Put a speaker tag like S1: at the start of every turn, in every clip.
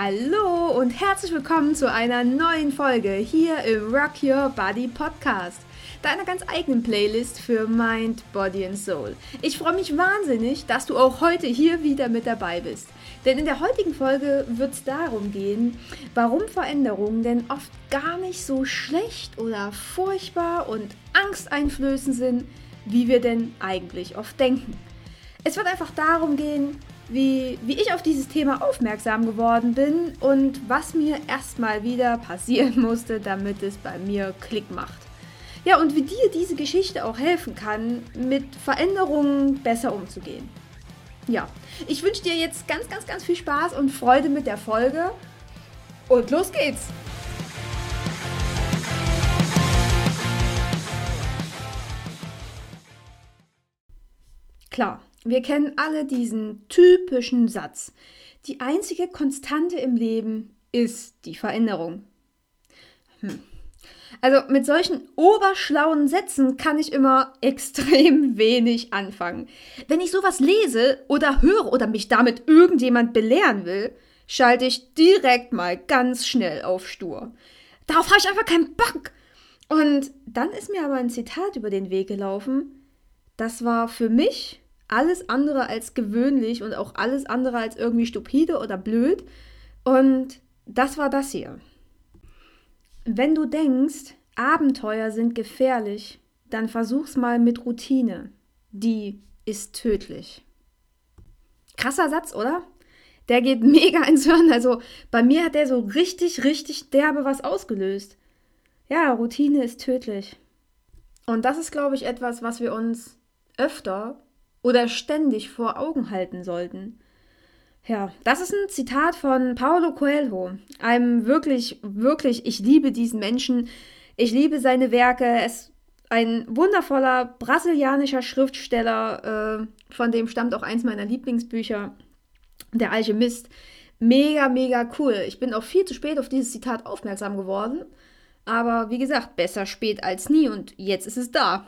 S1: Hallo und herzlich willkommen zu einer neuen Folge hier im Rock Your Body Podcast, deiner ganz eigenen Playlist für Mind, Body and Soul. Ich freue mich wahnsinnig, dass du auch heute hier wieder mit dabei bist. Denn in der heutigen Folge wird es darum gehen, warum Veränderungen denn oft gar nicht so schlecht oder furchtbar und angsteinflößend sind, wie wir denn eigentlich oft denken. Es wird einfach darum gehen, wie, wie ich auf dieses Thema aufmerksam geworden bin und was mir erstmal wieder passieren musste, damit es bei mir Klick macht. Ja, und wie dir diese Geschichte auch helfen kann, mit Veränderungen besser umzugehen. Ja, ich wünsche dir jetzt ganz, ganz, ganz viel Spaß und Freude mit der Folge. Und los geht's! Klar, wir kennen alle diesen typischen Satz. Die einzige Konstante im Leben ist die Veränderung. Hm. Also mit solchen oberschlauen Sätzen kann ich immer extrem wenig anfangen. Wenn ich sowas lese oder höre oder mich damit irgendjemand belehren will, schalte ich direkt mal ganz schnell auf Stur. Darauf habe ich einfach keinen Bock. Und dann ist mir aber ein Zitat über den Weg gelaufen. Das war für mich alles andere als gewöhnlich und auch alles andere als irgendwie stupide oder blöd. Und das war das hier. Wenn du denkst, Abenteuer sind gefährlich, dann versuch's mal mit Routine. Die ist tödlich. Krasser Satz, oder? Der geht mega ins Hirn. Also bei mir hat der so richtig, richtig derbe was ausgelöst. Ja, Routine ist tödlich. Und das ist, glaube ich, etwas, was wir uns öfter oder ständig vor Augen halten sollten. Ja, das ist ein Zitat von Paulo Coelho, einem wirklich, wirklich, ich liebe diesen Menschen, ich liebe seine Werke, es ist ein wundervoller brasilianischer Schriftsteller, äh, von dem stammt auch eins meiner Lieblingsbücher, Der Alchemist. Mega, mega cool. Ich bin auch viel zu spät auf dieses Zitat aufmerksam geworden. Aber wie gesagt, besser spät als nie und jetzt ist es da.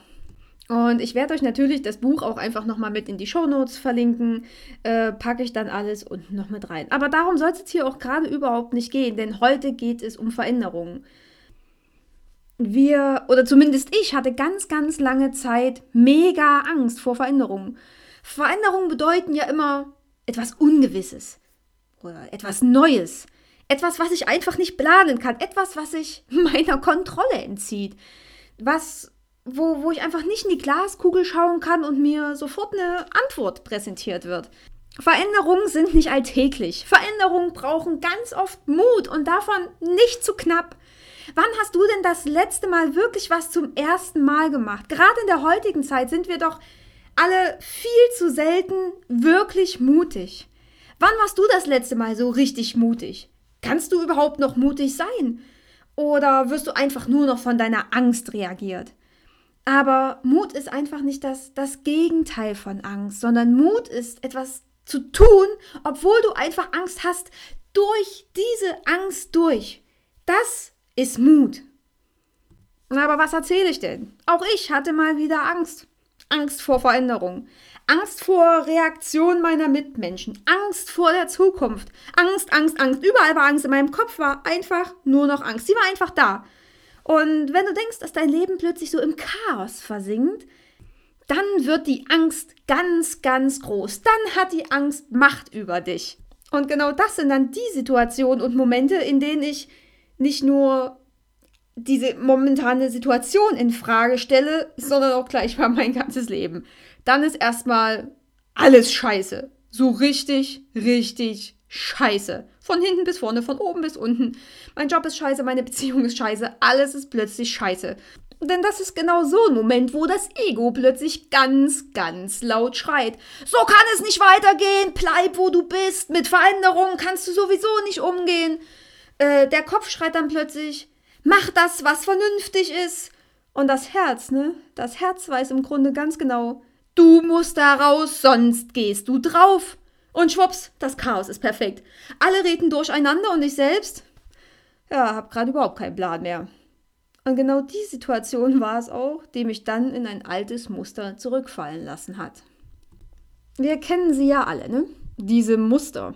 S1: Und ich werde euch natürlich das Buch auch einfach nochmal mit in die Shownotes verlinken. Äh, packe ich dann alles unten noch mit rein. Aber darum soll es jetzt hier auch gerade überhaupt nicht gehen, denn heute geht es um Veränderungen. Wir, oder zumindest ich, hatte ganz, ganz lange Zeit mega Angst vor Veränderungen. Veränderungen bedeuten ja immer etwas Ungewisses oder etwas Neues. Etwas, was ich einfach nicht planen kann. Etwas, was sich meiner Kontrolle entzieht. Was wo, wo ich einfach nicht in die Glaskugel schauen kann und mir sofort eine Antwort präsentiert wird. Veränderungen sind nicht alltäglich. Veränderungen brauchen ganz oft Mut und davon nicht zu knapp. Wann hast du denn das letzte Mal wirklich was zum ersten Mal gemacht? Gerade in der heutigen Zeit sind wir doch alle viel zu selten wirklich mutig. Wann warst du das letzte Mal so richtig mutig? Kannst du überhaupt noch mutig sein? Oder wirst du einfach nur noch von deiner Angst reagiert? Aber Mut ist einfach nicht das, das Gegenteil von Angst, sondern Mut ist etwas zu tun, obwohl du einfach Angst hast, durch diese Angst durch. Das ist Mut. Aber was erzähle ich denn? Auch ich hatte mal wieder Angst. Angst vor Veränderung. Angst vor Reaktion meiner Mitmenschen. Angst vor der Zukunft. Angst, Angst, Angst. Überall war Angst. In meinem Kopf war einfach nur noch Angst. Sie war einfach da. Und wenn du denkst, dass dein Leben plötzlich so im Chaos versinkt, dann wird die Angst ganz, ganz groß. Dann hat die Angst Macht über dich. Und genau das sind dann die Situationen und Momente, in denen ich nicht nur diese momentane Situation in Frage stelle, sondern auch gleich mal mein ganzes Leben. Dann ist erstmal alles scheiße. So richtig, richtig scheiße. Von hinten bis vorne, von oben bis unten. Mein Job ist scheiße, meine Beziehung ist scheiße, alles ist plötzlich scheiße. Denn das ist genau so ein Moment, wo das Ego plötzlich ganz, ganz laut schreit. So kann es nicht weitergehen, bleib wo du bist, mit Veränderungen kannst du sowieso nicht umgehen. Äh, der Kopf schreit dann plötzlich, mach das, was vernünftig ist. Und das Herz, ne? Das Herz weiß im Grunde ganz genau, du musst da raus, sonst gehst du drauf. Und schwupps, das Chaos ist perfekt. Alle reden durcheinander und ich selbst, ja, hab gerade überhaupt keinen Plan mehr. Und genau die Situation war es auch, die mich dann in ein altes Muster zurückfallen lassen hat. Wir kennen sie ja alle, ne? Diese Muster.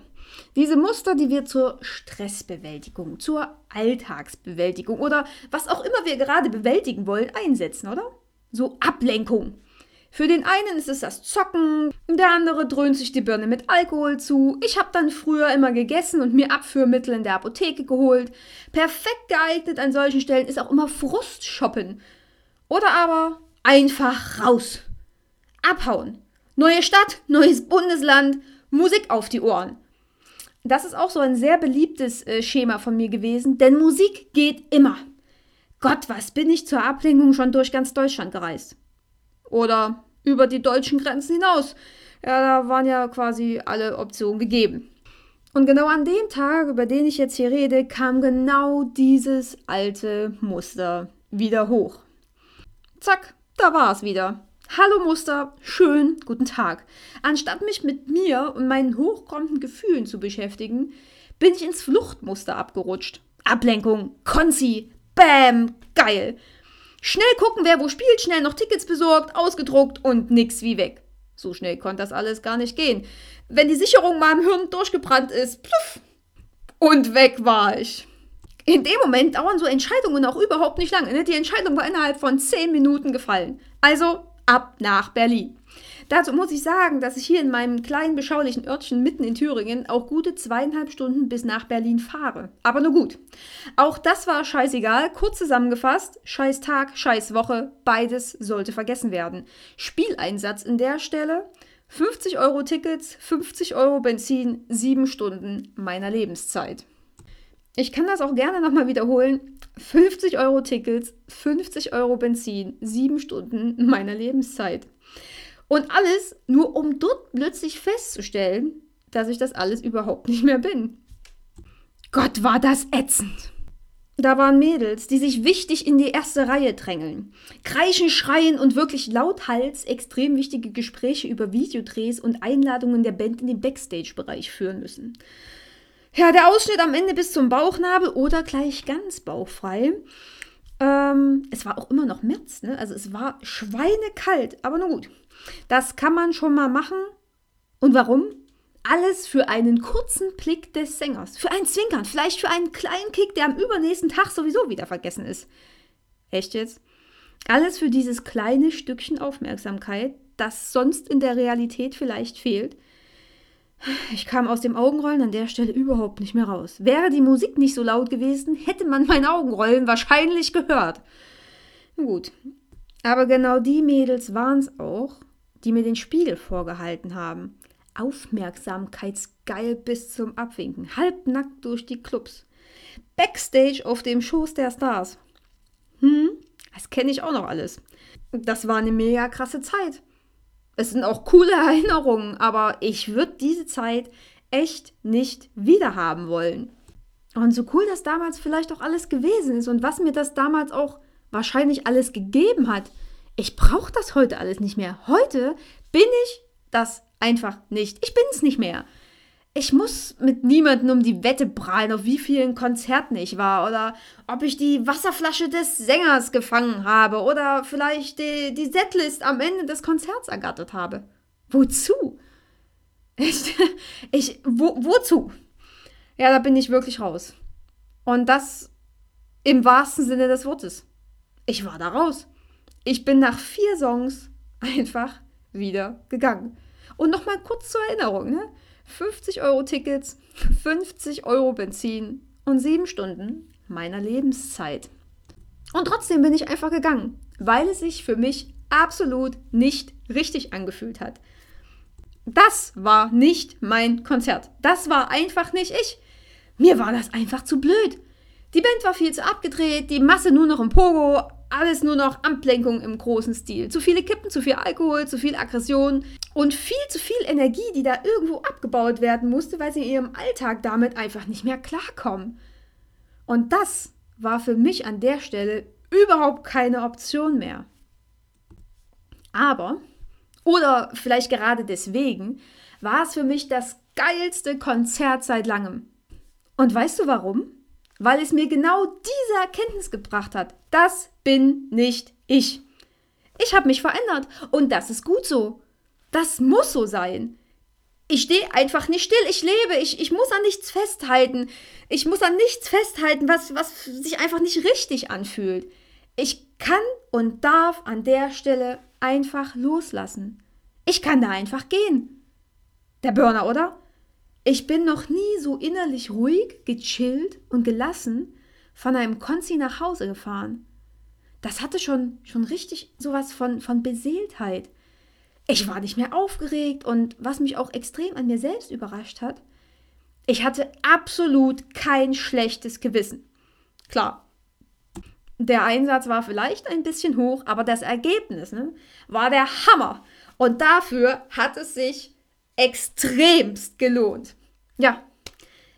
S1: Diese Muster, die wir zur Stressbewältigung, zur Alltagsbewältigung oder was auch immer wir gerade bewältigen wollen, einsetzen, oder? So Ablenkung. Für den einen ist es das Zocken, der andere dröhnt sich die Birne mit Alkohol zu. Ich habe dann früher immer gegessen und mir Abführmittel in der Apotheke geholt. Perfekt geeignet an solchen Stellen ist auch immer Frustshoppen. Oder aber einfach raus. Abhauen. Neue Stadt, neues Bundesland, Musik auf die Ohren. Das ist auch so ein sehr beliebtes äh, Schema von mir gewesen, denn Musik geht immer. Gott, was bin ich zur Ablenkung schon durch ganz Deutschland gereist? Oder über die deutschen Grenzen hinaus. Ja, da waren ja quasi alle Optionen gegeben. Und genau an dem Tag, über den ich jetzt hier rede, kam genau dieses alte Muster wieder hoch. Zack, da war es wieder. Hallo Muster, schön, guten Tag. Anstatt mich mit mir und meinen hochkommenden Gefühlen zu beschäftigen, bin ich ins Fluchtmuster abgerutscht. Ablenkung, Konzi, Bäm, geil. Schnell gucken, wer wo spielt, schnell noch Tickets besorgt, ausgedruckt und nix wie weg. So schnell konnte das alles gar nicht gehen. Wenn die Sicherung mal im Hirn durchgebrannt ist, pluff, und weg war ich. In dem Moment dauern so Entscheidungen auch überhaupt nicht lange. Ne? Die Entscheidung war innerhalb von 10 Minuten gefallen. Also ab nach Berlin. Dazu muss ich sagen, dass ich hier in meinem kleinen beschaulichen Örtchen mitten in Thüringen auch gute zweieinhalb Stunden bis nach Berlin fahre. Aber nur gut. Auch das war scheißegal. Kurz zusammengefasst, scheiß Tag, scheiß Woche, beides sollte vergessen werden. Spieleinsatz in der Stelle. 50 Euro Tickets, 50 Euro Benzin, 7 Stunden meiner Lebenszeit. Ich kann das auch gerne nochmal wiederholen. 50 Euro Tickets, 50 Euro Benzin, 7 Stunden meiner Lebenszeit. Und alles nur, um dort plötzlich festzustellen, dass ich das alles überhaupt nicht mehr bin. Gott, war das ätzend. Da waren Mädels, die sich wichtig in die erste Reihe drängeln, kreischen, schreien und wirklich lauthals extrem wichtige Gespräche über Videodrehs und Einladungen der Band in den Backstage-Bereich führen müssen. Ja, der Ausschnitt am Ende bis zum Bauchnabel oder gleich ganz bauchfrei. Ähm, es war auch immer noch März, ne? Also es war schweinekalt, aber nur gut. Das kann man schon mal machen. Und warum? Alles für einen kurzen Blick des Sängers. Für ein Zwinkern, vielleicht für einen kleinen Kick, der am übernächsten Tag sowieso wieder vergessen ist. Echt jetzt? Alles für dieses kleine Stückchen Aufmerksamkeit, das sonst in der Realität vielleicht fehlt. Ich kam aus dem Augenrollen an der Stelle überhaupt nicht mehr raus. Wäre die Musik nicht so laut gewesen, hätte man mein Augenrollen wahrscheinlich gehört. Gut. Aber genau die Mädels waren es auch, die mir den Spiegel vorgehalten haben. Aufmerksamkeitsgeil bis zum Abwinken, halbnackt durch die Clubs. Backstage auf dem Schoß der Stars. Hm, das kenne ich auch noch alles. Das war eine mega krasse Zeit. Es sind auch coole Erinnerungen, aber ich würde diese Zeit echt nicht wiederhaben wollen. Und so cool das damals vielleicht auch alles gewesen ist und was mir das damals auch wahrscheinlich alles gegeben hat, ich brauche das heute alles nicht mehr. Heute bin ich das einfach nicht. Ich bin es nicht mehr. Ich muss mit niemandem um die Wette prallen, auf wie vielen Konzerten ich war oder ob ich die Wasserflasche des Sängers gefangen habe oder vielleicht die, die Setlist am Ende des Konzerts ergattert habe. Wozu? Ich, ich, wo, wozu? Ja, da bin ich wirklich raus. Und das im wahrsten Sinne des Wortes. Ich war da raus. Ich bin nach vier Songs einfach wieder gegangen. Und nochmal kurz zur Erinnerung, ne? 50 Euro Tickets, 50 Euro Benzin und sieben Stunden meiner Lebenszeit. Und trotzdem bin ich einfach gegangen, weil es sich für mich absolut nicht richtig angefühlt hat. Das war nicht mein Konzert. Das war einfach nicht ich. Mir war das einfach zu blöd. Die Band war viel zu abgedreht, die Masse nur noch im Pogo, alles nur noch Ablenkung im großen Stil. Zu viele Kippen, zu viel Alkohol, zu viel Aggression und viel zu viel Energie, die da irgendwo abgebaut werden musste, weil sie in ihrem Alltag damit einfach nicht mehr klarkommen. Und das war für mich an der Stelle überhaupt keine Option mehr. Aber, oder vielleicht gerade deswegen, war es für mich das geilste Konzert seit langem. Und weißt du warum? Weil es mir genau diese Erkenntnis gebracht hat. Das bin nicht ich. Ich habe mich verändert und das ist gut so. Das muss so sein. ich stehe einfach nicht still. Ich lebe. Ich, ich muss an nichts festhalten. Ich muss an nichts festhalten, was, was sich einfach nicht richtig anfühlt. Ich kann und darf an der Stelle einfach loslassen. Ich kann da einfach gehen. Der Burner, oder? Ich bin noch nie so innerlich ruhig, gechillt und gelassen von einem Konzi nach Hause gefahren. Das hatte schon, schon richtig sowas von, von Beseeltheit. Ich war nicht mehr aufgeregt und was mich auch extrem an mir selbst überrascht hat, ich hatte absolut kein schlechtes Gewissen. Klar, der Einsatz war vielleicht ein bisschen hoch, aber das Ergebnis ne, war der Hammer. Und dafür hat es sich extremst gelohnt. Ja,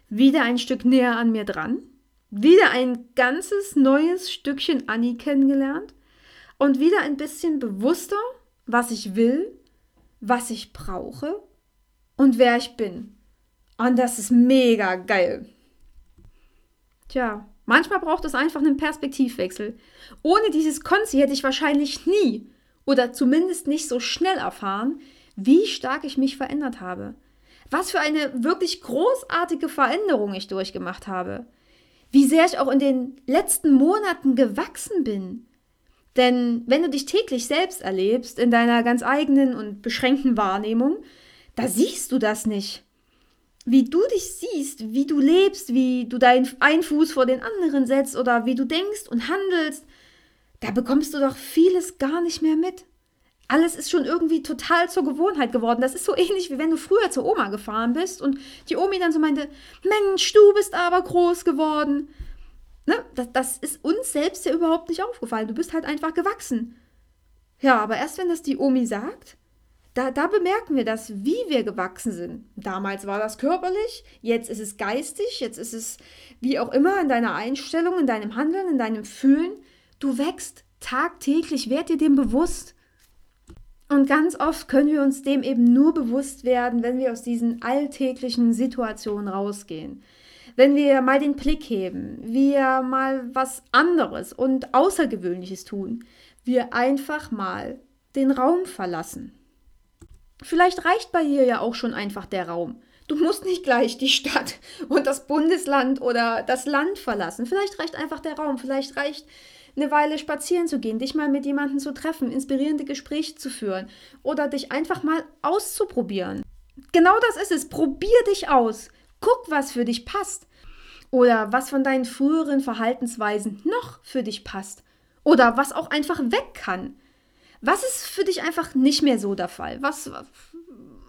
S1: wieder ein Stück näher an mir dran, wieder ein ganzes neues Stückchen Annie kennengelernt und wieder ein bisschen bewusster was ich will, was ich brauche und wer ich bin. Und das ist mega geil. Tja, manchmal braucht es einfach einen Perspektivwechsel. Ohne dieses Konzi hätte ich wahrscheinlich nie oder zumindest nicht so schnell erfahren, wie stark ich mich verändert habe. Was für eine wirklich großartige Veränderung ich durchgemacht habe. Wie sehr ich auch in den letzten Monaten gewachsen bin. Denn wenn du dich täglich selbst erlebst, in deiner ganz eigenen und beschränkten Wahrnehmung, da siehst du das nicht. Wie du dich siehst, wie du lebst, wie du deinen einen Fuß vor den anderen setzt oder wie du denkst und handelst, da bekommst du doch vieles gar nicht mehr mit. Alles ist schon irgendwie total zur Gewohnheit geworden. Das ist so ähnlich, wie wenn du früher zur Oma gefahren bist und die Omi dann so meinte, Mensch, du bist aber groß geworden. Ne? Das, das ist uns selbst ja überhaupt nicht aufgefallen. Du bist halt einfach gewachsen. Ja, aber erst wenn das die Omi sagt, da, da bemerken wir das, wie wir gewachsen sind. Damals war das körperlich, jetzt ist es geistig, jetzt ist es wie auch immer in deiner Einstellung, in deinem Handeln, in deinem Fühlen. Du wächst tagtäglich, werd dir dem bewusst. Und ganz oft können wir uns dem eben nur bewusst werden, wenn wir aus diesen alltäglichen Situationen rausgehen wenn wir mal den Blick heben, wir mal was anderes und Außergewöhnliches tun, wir einfach mal den Raum verlassen. Vielleicht reicht bei dir ja auch schon einfach der Raum. Du musst nicht gleich die Stadt und das Bundesland oder das Land verlassen. Vielleicht reicht einfach der Raum. Vielleicht reicht eine Weile spazieren zu gehen, dich mal mit jemandem zu treffen, inspirierende Gespräche zu führen oder dich einfach mal auszuprobieren. Genau das ist es. Probier dich aus. Guck, was für dich passt. Oder was von deinen früheren Verhaltensweisen noch für dich passt. Oder was auch einfach weg kann. Was ist für dich einfach nicht mehr so der Fall? Was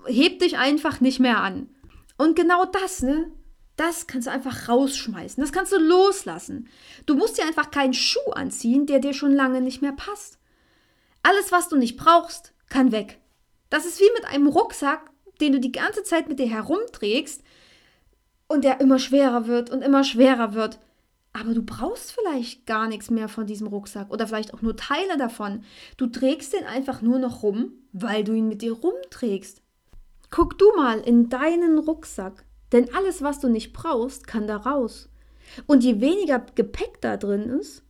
S1: hebt dich einfach nicht mehr an? Und genau das, ne? Das kannst du einfach rausschmeißen. Das kannst du loslassen. Du musst dir einfach keinen Schuh anziehen, der dir schon lange nicht mehr passt. Alles, was du nicht brauchst, kann weg. Das ist wie mit einem Rucksack, den du die ganze Zeit mit dir herumträgst und der immer schwerer wird und immer schwerer wird. Aber du brauchst vielleicht gar nichts mehr von diesem Rucksack oder vielleicht auch nur Teile davon. Du trägst den einfach nur noch rum, weil du ihn mit dir rumträgst. Guck du mal in deinen Rucksack, denn alles, was du nicht brauchst, kann da raus. Und je weniger Gepäck da drin ist,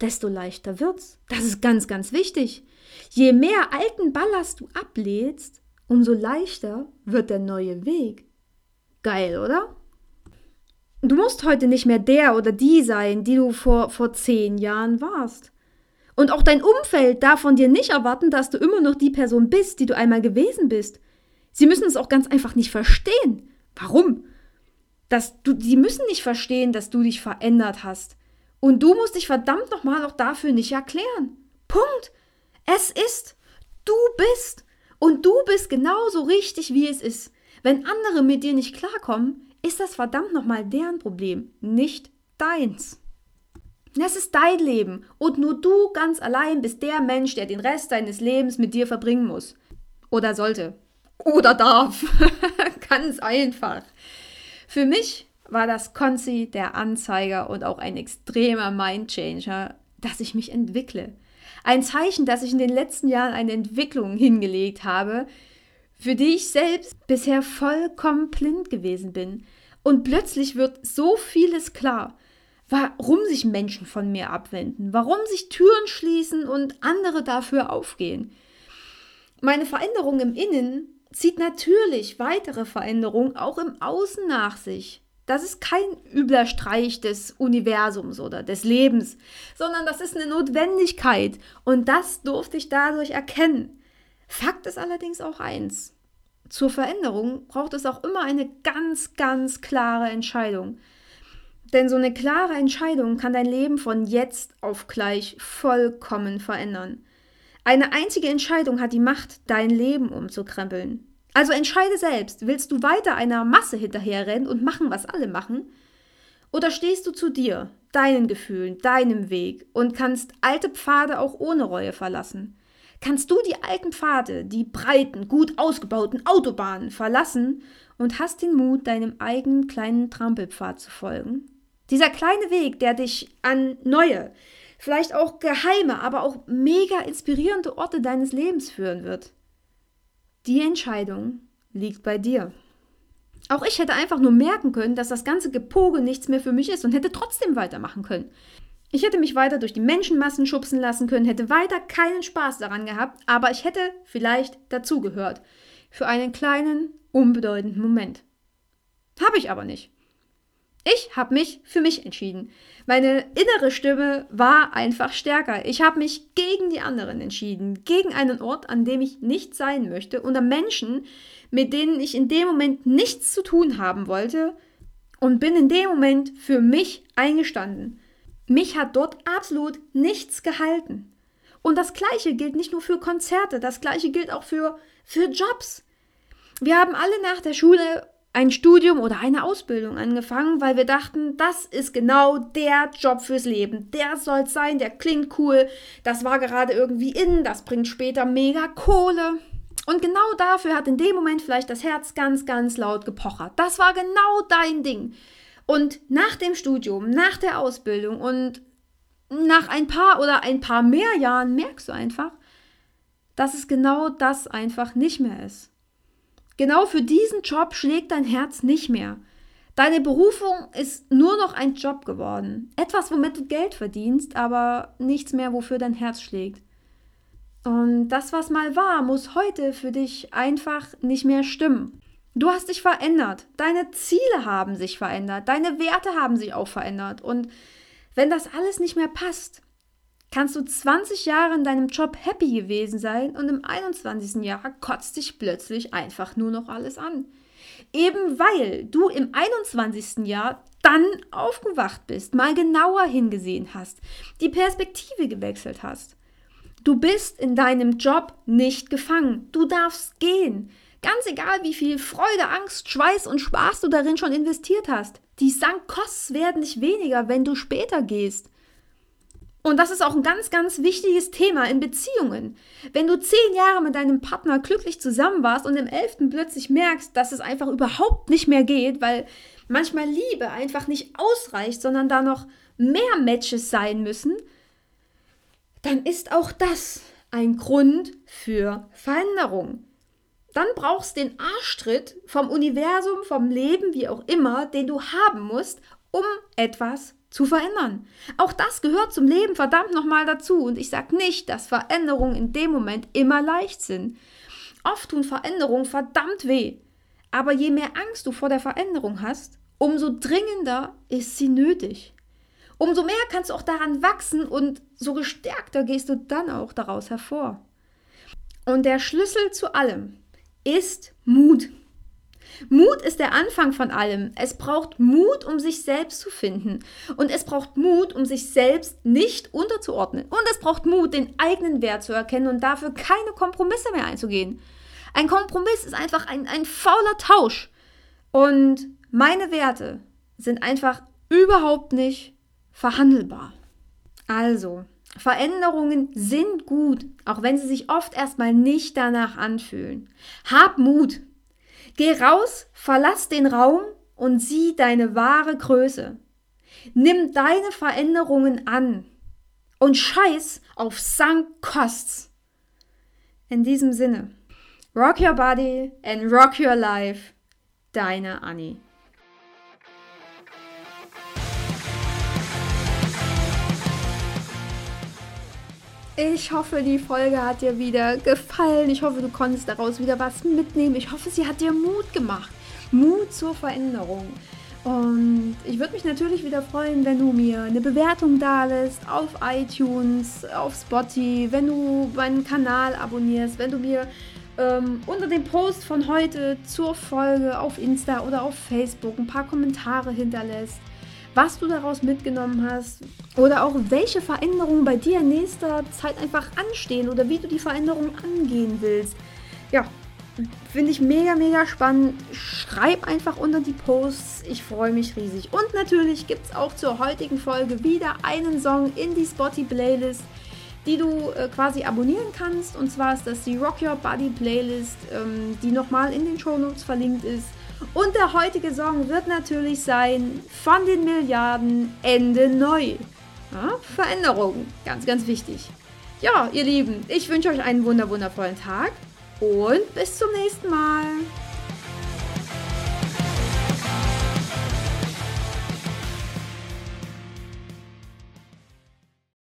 S1: desto leichter wird's. Das ist ganz, ganz wichtig. Je mehr alten Ballast du ablädst, umso leichter wird der neue Weg. Geil, oder? Du musst heute nicht mehr der oder die sein, die du vor, vor zehn Jahren warst. Und auch dein Umfeld darf von dir nicht erwarten, dass du immer noch die Person bist, die du einmal gewesen bist. Sie müssen es auch ganz einfach nicht verstehen. Warum? Dass du, sie müssen nicht verstehen, dass du dich verändert hast. Und du musst dich verdammt nochmal auch dafür nicht erklären. Punkt. Es ist. Du bist. Und du bist genauso richtig, wie es ist. Wenn andere mit dir nicht klarkommen, ist das verdammt nochmal deren Problem, nicht deins. Das ist dein Leben und nur du ganz allein bist der Mensch, der den Rest deines Lebens mit dir verbringen muss. Oder sollte. Oder darf. ganz einfach. Für mich war das Konzi der Anzeiger und auch ein extremer Mindchanger, dass ich mich entwickle. Ein Zeichen, dass ich in den letzten Jahren eine Entwicklung hingelegt habe, für die ich selbst bisher vollkommen blind gewesen bin. Und plötzlich wird so vieles klar, warum sich Menschen von mir abwenden, warum sich Türen schließen und andere dafür aufgehen. Meine Veränderung im Innen zieht natürlich weitere Veränderungen auch im Außen nach sich. Das ist kein übler Streich des Universums oder des Lebens, sondern das ist eine Notwendigkeit und das durfte ich dadurch erkennen. Fakt ist allerdings auch eins. Zur Veränderung braucht es auch immer eine ganz, ganz klare Entscheidung. Denn so eine klare Entscheidung kann dein Leben von jetzt auf gleich vollkommen verändern. Eine einzige Entscheidung hat die Macht, dein Leben umzukrempeln. Also entscheide selbst, willst du weiter einer Masse hinterherrennen und machen, was alle machen? Oder stehst du zu dir, deinen Gefühlen, deinem Weg und kannst alte Pfade auch ohne Reue verlassen? Kannst du die alten Pfade, die breiten, gut ausgebauten Autobahnen verlassen und hast den Mut, deinem eigenen kleinen Trampelpfad zu folgen? Dieser kleine Weg, der dich an neue, vielleicht auch geheime, aber auch mega inspirierende Orte deines Lebens führen wird. Die Entscheidung liegt bei dir. Auch ich hätte einfach nur merken können, dass das ganze Gepoge nichts mehr für mich ist und hätte trotzdem weitermachen können. Ich hätte mich weiter durch die Menschenmassen schubsen lassen können, hätte weiter keinen Spaß daran gehabt, aber ich hätte vielleicht dazugehört. Für einen kleinen, unbedeutenden Moment. Habe ich aber nicht. Ich habe mich für mich entschieden. Meine innere Stimme war einfach stärker. Ich habe mich gegen die anderen entschieden, gegen einen Ort, an dem ich nicht sein möchte, unter Menschen, mit denen ich in dem Moment nichts zu tun haben wollte und bin in dem Moment für mich eingestanden. Mich hat dort absolut nichts gehalten. Und das Gleiche gilt nicht nur für Konzerte, das Gleiche gilt auch für, für Jobs. Wir haben alle nach der Schule ein Studium oder eine Ausbildung angefangen, weil wir dachten, das ist genau der Job fürs Leben. Der soll es sein, der klingt cool, das war gerade irgendwie in, das bringt später mega Kohle. Und genau dafür hat in dem Moment vielleicht das Herz ganz, ganz laut gepochert. Das war genau dein Ding. Und nach dem Studium, nach der Ausbildung und nach ein paar oder ein paar mehr Jahren merkst du einfach, dass es genau das einfach nicht mehr ist. Genau für diesen Job schlägt dein Herz nicht mehr. Deine Berufung ist nur noch ein Job geworden. Etwas, womit du Geld verdienst, aber nichts mehr, wofür dein Herz schlägt. Und das, was mal war, muss heute für dich einfach nicht mehr stimmen. Du hast dich verändert. Deine Ziele haben sich verändert. Deine Werte haben sich auch verändert. Und wenn das alles nicht mehr passt, kannst du 20 Jahre in deinem Job happy gewesen sein und im 21. Jahr kotzt dich plötzlich einfach nur noch alles an. Eben weil du im 21. Jahr dann aufgewacht bist, mal genauer hingesehen hast, die Perspektive gewechselt hast. Du bist in deinem Job nicht gefangen. Du darfst gehen. Ganz egal, wie viel Freude, Angst, Schweiß und Spaß du darin schon investiert hast. Die Sankkosts werden nicht weniger, wenn du später gehst. Und das ist auch ein ganz, ganz wichtiges Thema in Beziehungen. Wenn du zehn Jahre mit deinem Partner glücklich zusammen warst und im elften plötzlich merkst, dass es einfach überhaupt nicht mehr geht, weil manchmal Liebe einfach nicht ausreicht, sondern da noch mehr Matches sein müssen, dann ist auch das ein Grund für Veränderung. Dann brauchst du den Arschtritt vom Universum, vom Leben, wie auch immer, den du haben musst, um etwas zu verändern. Auch das gehört zum Leben verdammt nochmal dazu. Und ich sage nicht, dass Veränderungen in dem Moment immer leicht sind. Oft tun Veränderungen verdammt weh. Aber je mehr Angst du vor der Veränderung hast, umso dringender ist sie nötig. Umso mehr kannst du auch daran wachsen und so gestärkter gehst du dann auch daraus hervor. Und der Schlüssel zu allem ist Mut. Mut ist der Anfang von allem. Es braucht Mut, um sich selbst zu finden. Und es braucht Mut, um sich selbst nicht unterzuordnen. Und es braucht Mut, den eigenen Wert zu erkennen und dafür keine Kompromisse mehr einzugehen. Ein Kompromiss ist einfach ein, ein fauler Tausch. Und meine Werte sind einfach überhaupt nicht verhandelbar. Also, Veränderungen sind gut, auch wenn sie sich oft erstmal nicht danach anfühlen. Hab Mut, Geh raus, verlass den Raum und sieh deine wahre Größe. Nimm deine Veränderungen an und scheiß auf Sunk Costs. In diesem Sinne, rock your body and rock your life. Deine Annie. Ich hoffe, die Folge hat dir wieder gefallen. Ich hoffe, du konntest daraus wieder was mitnehmen. Ich hoffe, sie hat dir Mut gemacht. Mut zur Veränderung. Und ich würde mich natürlich wieder freuen, wenn du mir eine Bewertung da lässt auf iTunes, auf Spotify, wenn du meinen Kanal abonnierst, wenn du mir ähm, unter dem Post von heute zur Folge auf Insta oder auf Facebook ein paar Kommentare hinterlässt, was du daraus mitgenommen hast oder auch welche Veränderungen bei dir in nächster Zeit einfach anstehen oder wie du die Veränderungen angehen willst. Ja, finde ich mega, mega spannend. Schreib einfach unter die Posts. Ich freue mich riesig. Und natürlich gibt es auch zur heutigen Folge wieder einen Song in die Spotty-Playlist die du äh, quasi abonnieren kannst. Und zwar ist das die Rock Your Body Playlist, ähm, die nochmal in den Show Notes verlinkt ist. Und der heutige Song wird natürlich sein von den Milliarden Ende neu. Ja, Veränderung, ganz, ganz wichtig. Ja, ihr Lieben, ich wünsche euch einen wunder wundervollen Tag und bis zum nächsten Mal.